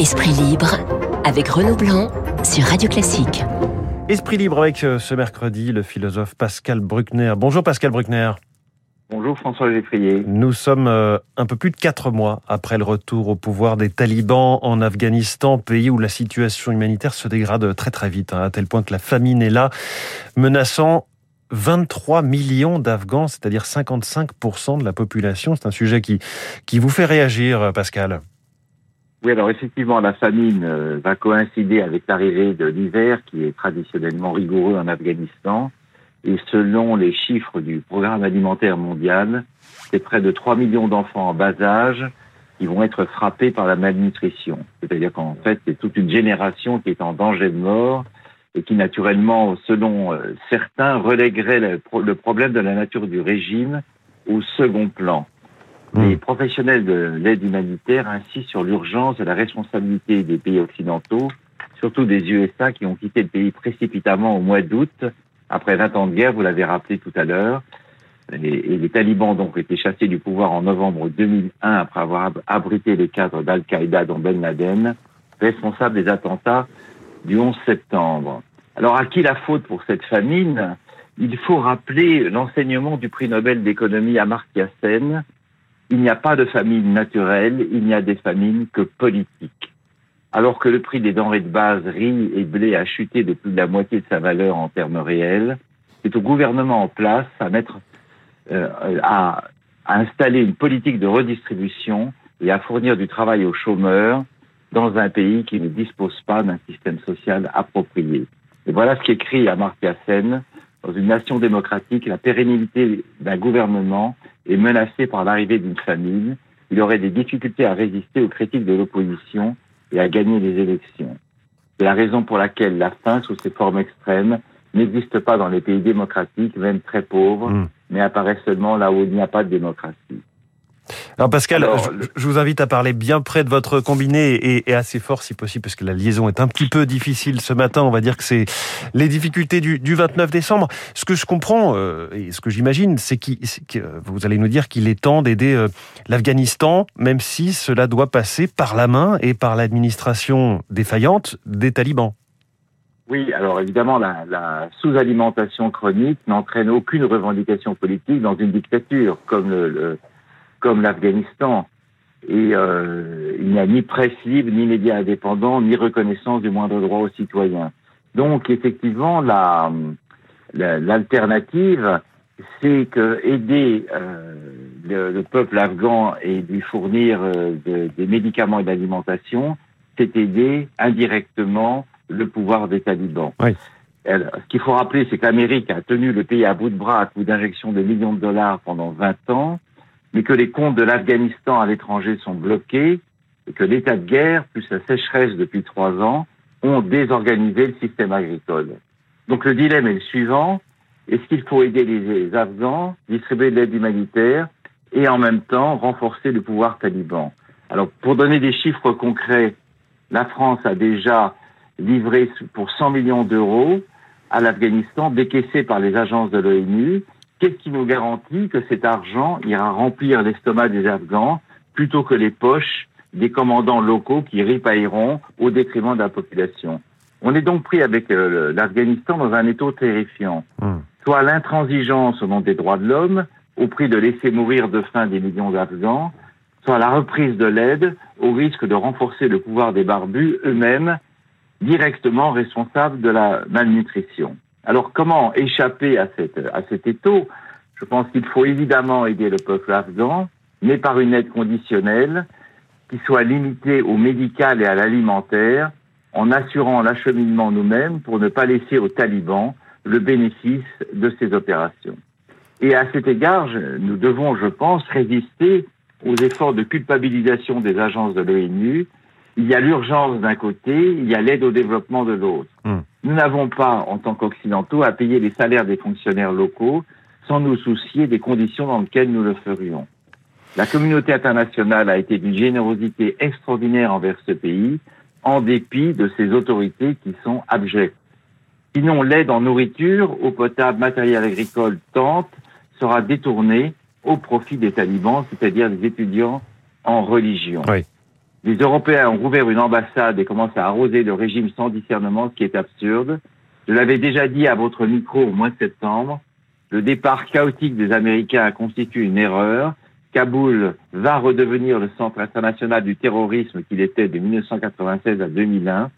Esprit libre avec Renaud Blanc sur Radio Classique. Esprit libre avec euh, ce mercredi le philosophe Pascal Bruckner. Bonjour Pascal Bruckner. Bonjour François Geffrier. Nous sommes euh, un peu plus de quatre mois après le retour au pouvoir des talibans en Afghanistan, pays où la situation humanitaire se dégrade très très vite, hein, à tel point que la famine est là, menaçant 23 millions d'Afghans, c'est-à-dire 55% de la population. C'est un sujet qui, qui vous fait réagir, Pascal. Oui, alors effectivement, la famine euh, va coïncider avec l'arrivée de l'hiver qui est traditionnellement rigoureux en Afghanistan. Et selon les chiffres du Programme alimentaire mondial, c'est près de 3 millions d'enfants en bas âge qui vont être frappés par la malnutrition. C'est-à-dire qu'en fait, c'est toute une génération qui est en danger de mort et qui naturellement, selon euh, certains, relèguerait le, problème de la nature du régime au second plan. Hmm. Les professionnels de l'aide humanitaire insistent sur l'urgence et la responsabilité des pays occidentaux, surtout des USA qui ont quitté le pays précipitamment au mois d'août, après 20 ans de guerre, vous l'avez rappelé tout à l'heure. Les talibans ont donc été chassés du pouvoir en novembre 2001 après avoir abrité les cadres d'Al-Qaïda dont Ben Laden, responsable des attentats du 11 septembre. Alors à qui la faute pour cette famine? Il faut rappeler l'enseignement du prix Nobel d'économie Amartya Sen. Il n'y a pas de famine naturelle, il n'y a des famines que politiques. Alors que le prix des denrées de base, riz et blé, a chuté de plus de la moitié de sa valeur en termes réels, c'est au gouvernement en place à mettre, euh, à, installer une politique de redistribution et à fournir du travail aux chômeurs dans un pays qui ne dispose pas d'un système social approprié. Et voilà ce qu'écrit Amartya Sen. Dans une nation démocratique, la pérennité d'un gouvernement est menacée par l'arrivée d'une famine. Il aurait des difficultés à résister aux critiques de l'opposition et à gagner les élections. C'est la raison pour laquelle la faim, sous ses formes extrêmes, n'existe pas dans les pays démocratiques, même très pauvres, hmm. mais apparaît seulement là où il n'y a pas de démocratie. Alors Pascal, je, vous invite à parler bien près de votre combiné et, assez fort si possible, parce que la liaison est un petit peu difficile ce matin. On va dire que c'est les difficultés du, 29 décembre. Ce que je comprends euh, et ce que j'imagine, c'est que vous allez nous dire qu'il est temps d'aider euh, l'Afghanistan, même si cela doit passer par la main et par l'administration défaillante des talibans. Oui, alors évidemment, la, sous-alimentation chronique n'entraîne aucune revendication politique dans une dictature, comme le comme l'Afghanistan. Et euh, il n'y a ni presse libre, ni médias indépendants, ni reconnaissance du moindre droit aux citoyens. Donc effectivement, la l'alternative, c'est que aider euh, le, peuple afghan et lui fournir euh, des médicaments et de l'alimentation, c'est aider indirectement le pouvoir des talibans. Oui. ce qu'il faut rappeler, c'est qu'Amérique a tenu le pays à bout de bras à coup d'injection de millions de dollars pendant 20 ans mais que les comptes de l'Afghanistan à l'étranger sont bloqués et que l'état de guerre, plus la sécheresse depuis trois ans, ont désorganisé le système agricole. Donc le dilemme est le suivant. Est-ce qu'il faut aider les Afghans, distribuer de l'aide humanitaire et en même temps renforcer le pouvoir taliban? Alors pour donner des chiffres concrets, la France a déjà livré pour 100 millions d'euros à l'Afghanistan décaissés par les agences de l'ONU Qu'est-ce qui nous garantit que cet argent ira remplir l'estomac des Afghans plutôt que les poches des commandants locaux qui ripailleront au détriment de la population? On est donc pris avec euh, l'Afghanistan dans un étau terrifiant. Hmm. Soit l'intransigeance au nom des droits de l'homme, au prix de laisser mourir de faim des millions d'Afghans, soit la reprise de l'aide au risque de renforcer le pouvoir des barbus eux-mêmes directement responsables de la malnutrition. Alors comment échapper à, cette, à cet étau? Je pense qu'il faut évidemment aider le peuple afghan, mais par une aide conditionnelle qui soit limitée au médical et à l'alimentaire, en assurant l'acheminement nous-mêmes pour ne pas laisser aux talibans le bénéfice de ces opérations. Et à cet égard, nous devons, je pense, résister aux efforts de culpabilisation des agences de l'ONU. Il y a l'urgence d'un côté, il y a l'aide au développement de l'autre. Hmm. Nous n'avons pas, en tant qu'Occidentaux, à payer les salaires des fonctionnaires locaux sans nous soucier des conditions dans lesquelles nous le ferions. La communauté internationale a été d'une générosité extraordinaire envers ce pays, en dépit de ses autorités qui sont abjectes. Sinon, l'aide en nourriture, eau potable, matériel agricole, tente, sera détournée au profit des talibans, c'est-à-dire des étudiants en religion. Les Européens ont rouvert une ambassade et commencent à arroser le régime sans discernement, ce qui est absurde. Je l'avais déjà dit à votre micro au mois de septembre. Le départ chaotique des Américains constitue une erreur. Kaboul va redevenir le centre international du terrorisme qu'il était de 1996 à 2001.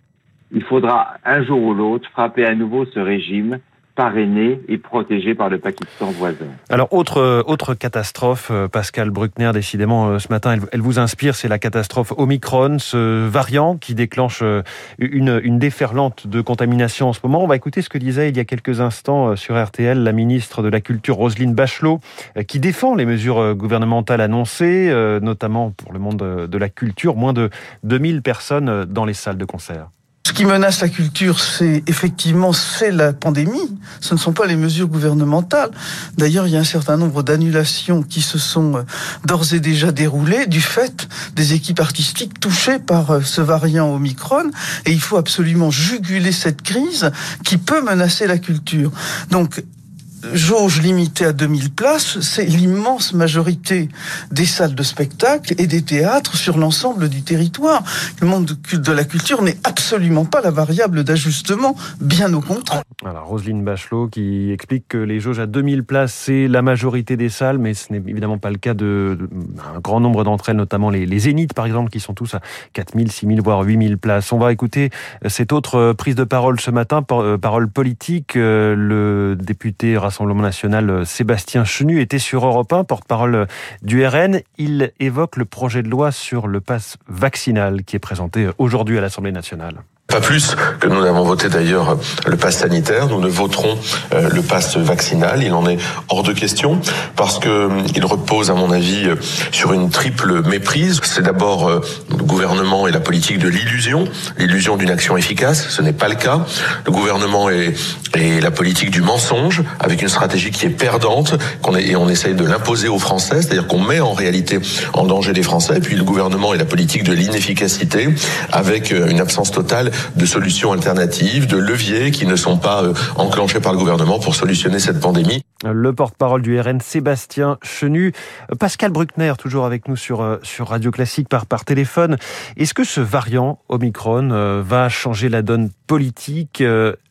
Il faudra un jour ou l'autre frapper à nouveau ce régime parrainé et protégé par le Pakistan voisin. Alors, autre, euh, autre catastrophe, euh, Pascal Bruckner, décidément, euh, ce matin, elle, vous inspire, c'est la catastrophe Omicron, ce variant qui déclenche une, une déferlante de contamination en ce moment. On va écouter ce que disait il y a quelques instants sur RTL la ministre de la Culture, Roselyne Bachelot, qui défend les mesures gouvernementales annoncées, notamment pour le monde de la culture, moins de 2000 personnes dans les salles de concert. Ce qui menace la culture, c'est effectivement c'est la pandémie. Ce ne sont pas les mesures gouvernementales. D'ailleurs, il y a un certain nombre d'annulations qui se sont euh, d'ores et déjà déroulées du fait des équipes artistiques touchées par euh, ce variant Omicron. Et il faut absolument juguler cette crise qui peut menacer la culture. Donc, jauge limitée à 2000 places, c'est l'immense majorité des salles de spectacle et des théâtres sur l'ensemble du territoire. Le monde de la culture n'est absolument pas la variable d'ajustement, bien au contraire. Alors, Roselyne Bachelot qui explique que les jauges à 2000 places, c'est la majorité des salles, mais ce n'est évidemment pas le cas de, un grand nombre d'entre elles, notamment les, les zéniths, par exemple, qui sont tous à 4000, 6000, voire 8000 places. On va écouter cette autre prise de parole ce matin, euh, parole politique. Euh, le député Rassemblement national euh, Sébastien Chenu était sur Europe 1, porte-parole du RN. Il évoque le projet de loi sur le pass vaccinal qui est présenté aujourd'hui à l'Assemblée nationale. Pas plus que nous n'avons voté d'ailleurs le pass sanitaire, nous ne voterons euh, le pass vaccinal. Il en est hors de question parce que euh, il repose, à mon avis, euh, sur une triple méprise. C'est d'abord le gouvernement et la politique de l'illusion, l'illusion d'une action efficace. Ce n'est pas le cas. Le gouvernement est, et la politique du mensonge, avec une stratégie qui est perdante, qu'on et on essaye de l'imposer aux Français, c'est-à-dire qu'on met en réalité en danger les Français. Puis le gouvernement et la politique de l'inefficacité, avec une absence totale de solutions alternatives, de leviers qui ne sont pas euh, enclenchés par le gouvernement pour solutionner cette pandémie. Le porte-parole du RN, Sébastien Chenu. Pascal Bruckner, toujours avec nous sur, euh, sur Radio Classique par, par téléphone. Est-ce que ce variant Omicron euh, va changer la donne politique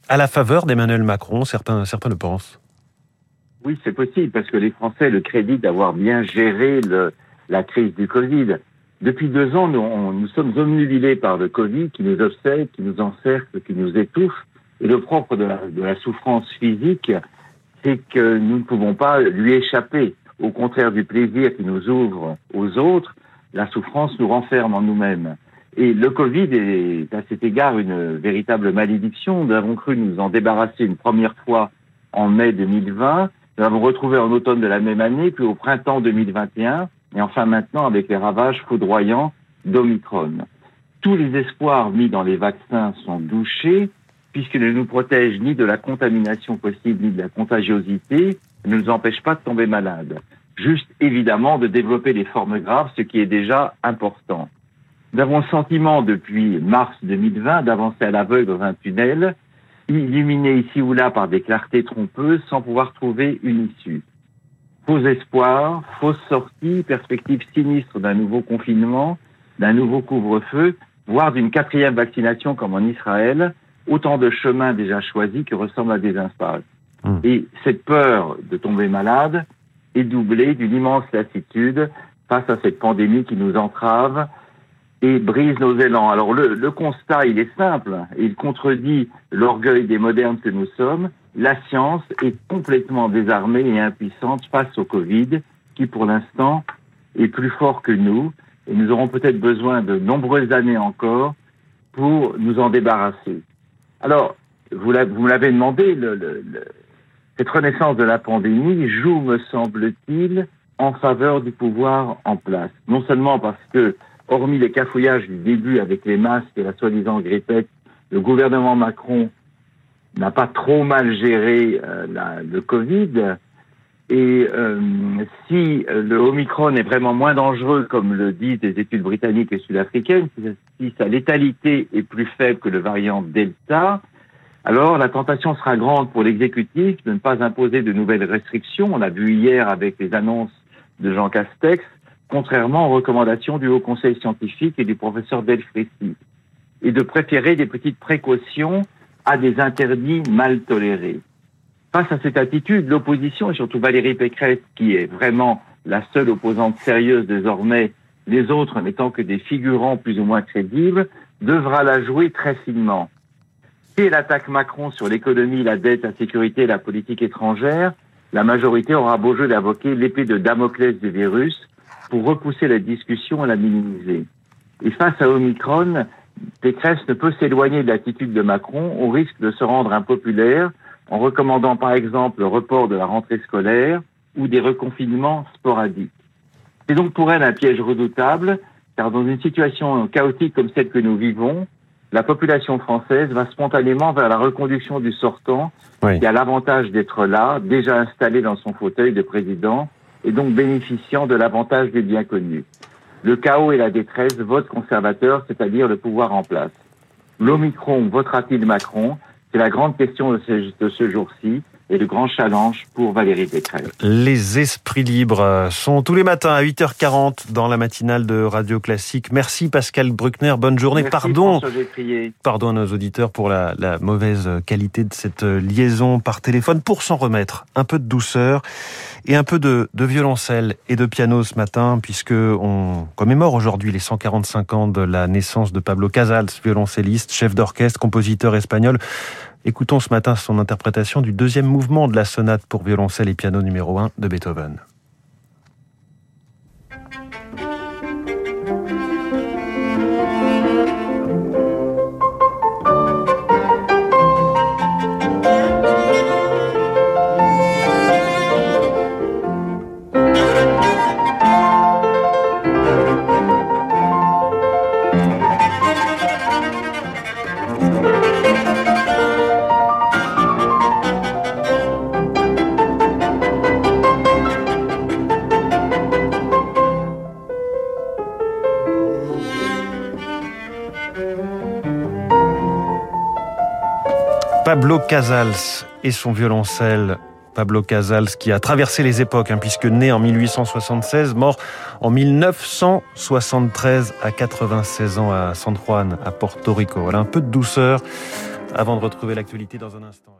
à la faveur d'Emmanuel Macron Certains, certains le pensent? Oui, c'est possible, parce que les Français le créditent d'avoir bien géré le, la crise du Covid. Depuis deux ans, nous, sommes omnubilés par le Covid qui nous obsède, qui nous encercle, qui nous étouffe. Et le propre de la, de la souffrance physique, c'est que nous ne pouvons pas lui échapper. Au contraire du plaisir qui nous ouvre aux autres, la souffrance nous renferme en nous-mêmes. Et le Covid est à cet égard une véritable malédiction. Nous avons cru nous en débarrasser une première fois en mai 2020. Nous l'avons retrouvé en automne de la même année, puis au printemps 2021 et enfin maintenant avec les ravages foudroyants d'Omicron. Tous les espoirs mis dans les vaccins sont douchés, puisqu'ils ne nous protègent ni de la contamination possible ni de la contagiosité, ne nous empêchent pas de tomber malades. Juste évidemment de développer des formes graves, ce qui est déjà important. Nous avons le sentiment depuis mars 2020 d'avancer à l'aveugle dans un tunnel, illuminé ici ou là par des clartés trompeuses sans pouvoir trouver une issue faux espoirs, fausses sorties, perspectives sinistres d'un nouveau confinement, d'un nouveau couvre-feu, voire d'une quatrième vaccination comme en Israël, autant de chemins déjà choisis qui ressemblent à des impasses. Hmm. Et cette peur de tomber malade est doublée d'une immense lassitude face à cette pandémie qui nous entrave et brise nos élans. Alors le, le constat, il est simple, il contredit l'orgueil des modernes que nous sommes, la science est complètement désarmée et impuissante face au Covid, qui pour l'instant est plus fort que nous, et nous aurons peut-être besoin de nombreuses années encore pour nous en débarrasser. Alors, vous me l'avez demandé, cette renaissance de la pandémie joue, me semble-t-il, en faveur du pouvoir en place. Non seulement parce que, hormis les cafouillages du début avec les masques et la soi-disant grippette, le gouvernement Macron n'a pas trop mal géré euh, la, le Covid. Et euh, si le Omicron est vraiment moins dangereux, comme le disent des études britanniques et sud-africaines, si sa létalité est plus faible que le variant Delta, alors la tentation sera grande pour l'exécutif de ne pas imposer de nouvelles restrictions. On l'a vu hier avec les annonces de Jean Castex, contrairement aux recommandations du Haut Conseil scientifique et du professeur Delfrécy, et de préférer des petites précautions à des interdits mal tolérés. Face à cette attitude, l'opposition, et surtout Valérie Pécresse, qui est vraiment la seule opposante sérieuse désormais, les autres n'étant que des figurants plus ou moins crédibles, devra la jouer très finement. Si elle Macron sur l'économie, la dette, la sécurité la politique étrangère, la majorité aura beau jeu d'invoquer l'épée de Damoclès du virus pour repousser la discussion et la minimiser. Et face à Omicron, Pécresse ne peut s'éloigner de l'attitude de Macron au risque de se rendre impopulaire en recommandant par exemple le report de la rentrée scolaire ou des reconfinements sporadiques. C'est donc pour elle un piège redoutable, car dans une situation chaotique comme celle que nous vivons, la population française va spontanément vers la reconduction du sortant, qui a l'avantage d'être là, déjà installé dans son fauteuil de président, et donc bénéficiant de l'avantage des biens connus. Le chaos et la détresse votent conservateur, c'est-à-dire le pouvoir en place. L'Omicron votera-t-il Macron? C'est la grande question de ce, jour-ci et le grand challenge pour Valérie Pécresse. Les esprits libres sont tous les matins à 8h40 dans la matinale de Radio Classique. Merci Pascal Bruckner, bonne journée. Merci, pardon, à nos auditeurs pour la, la, mauvaise qualité de cette liaison par téléphone. Pour s'en remettre, un peu de douceur et un peu de, de violoncelle et de piano ce matin, puisque on commémore aujourd'hui les 145 ans de la naissance de Pablo Casals, violoncelliste, chef d'orchestre, compositeur espagnol. Écoutons ce matin son interprétation du deuxième mouvement de la sonate pour violoncelle et piano numéro 1 de Beethoven. Pablo Casals et son violoncelle. Pablo Casals qui a traversé les époques, hein, puisque né en 1876, mort en 1973 à 96 ans à San Juan, à Porto Rico. Voilà un peu de douceur avant de retrouver l'actualité dans un instant.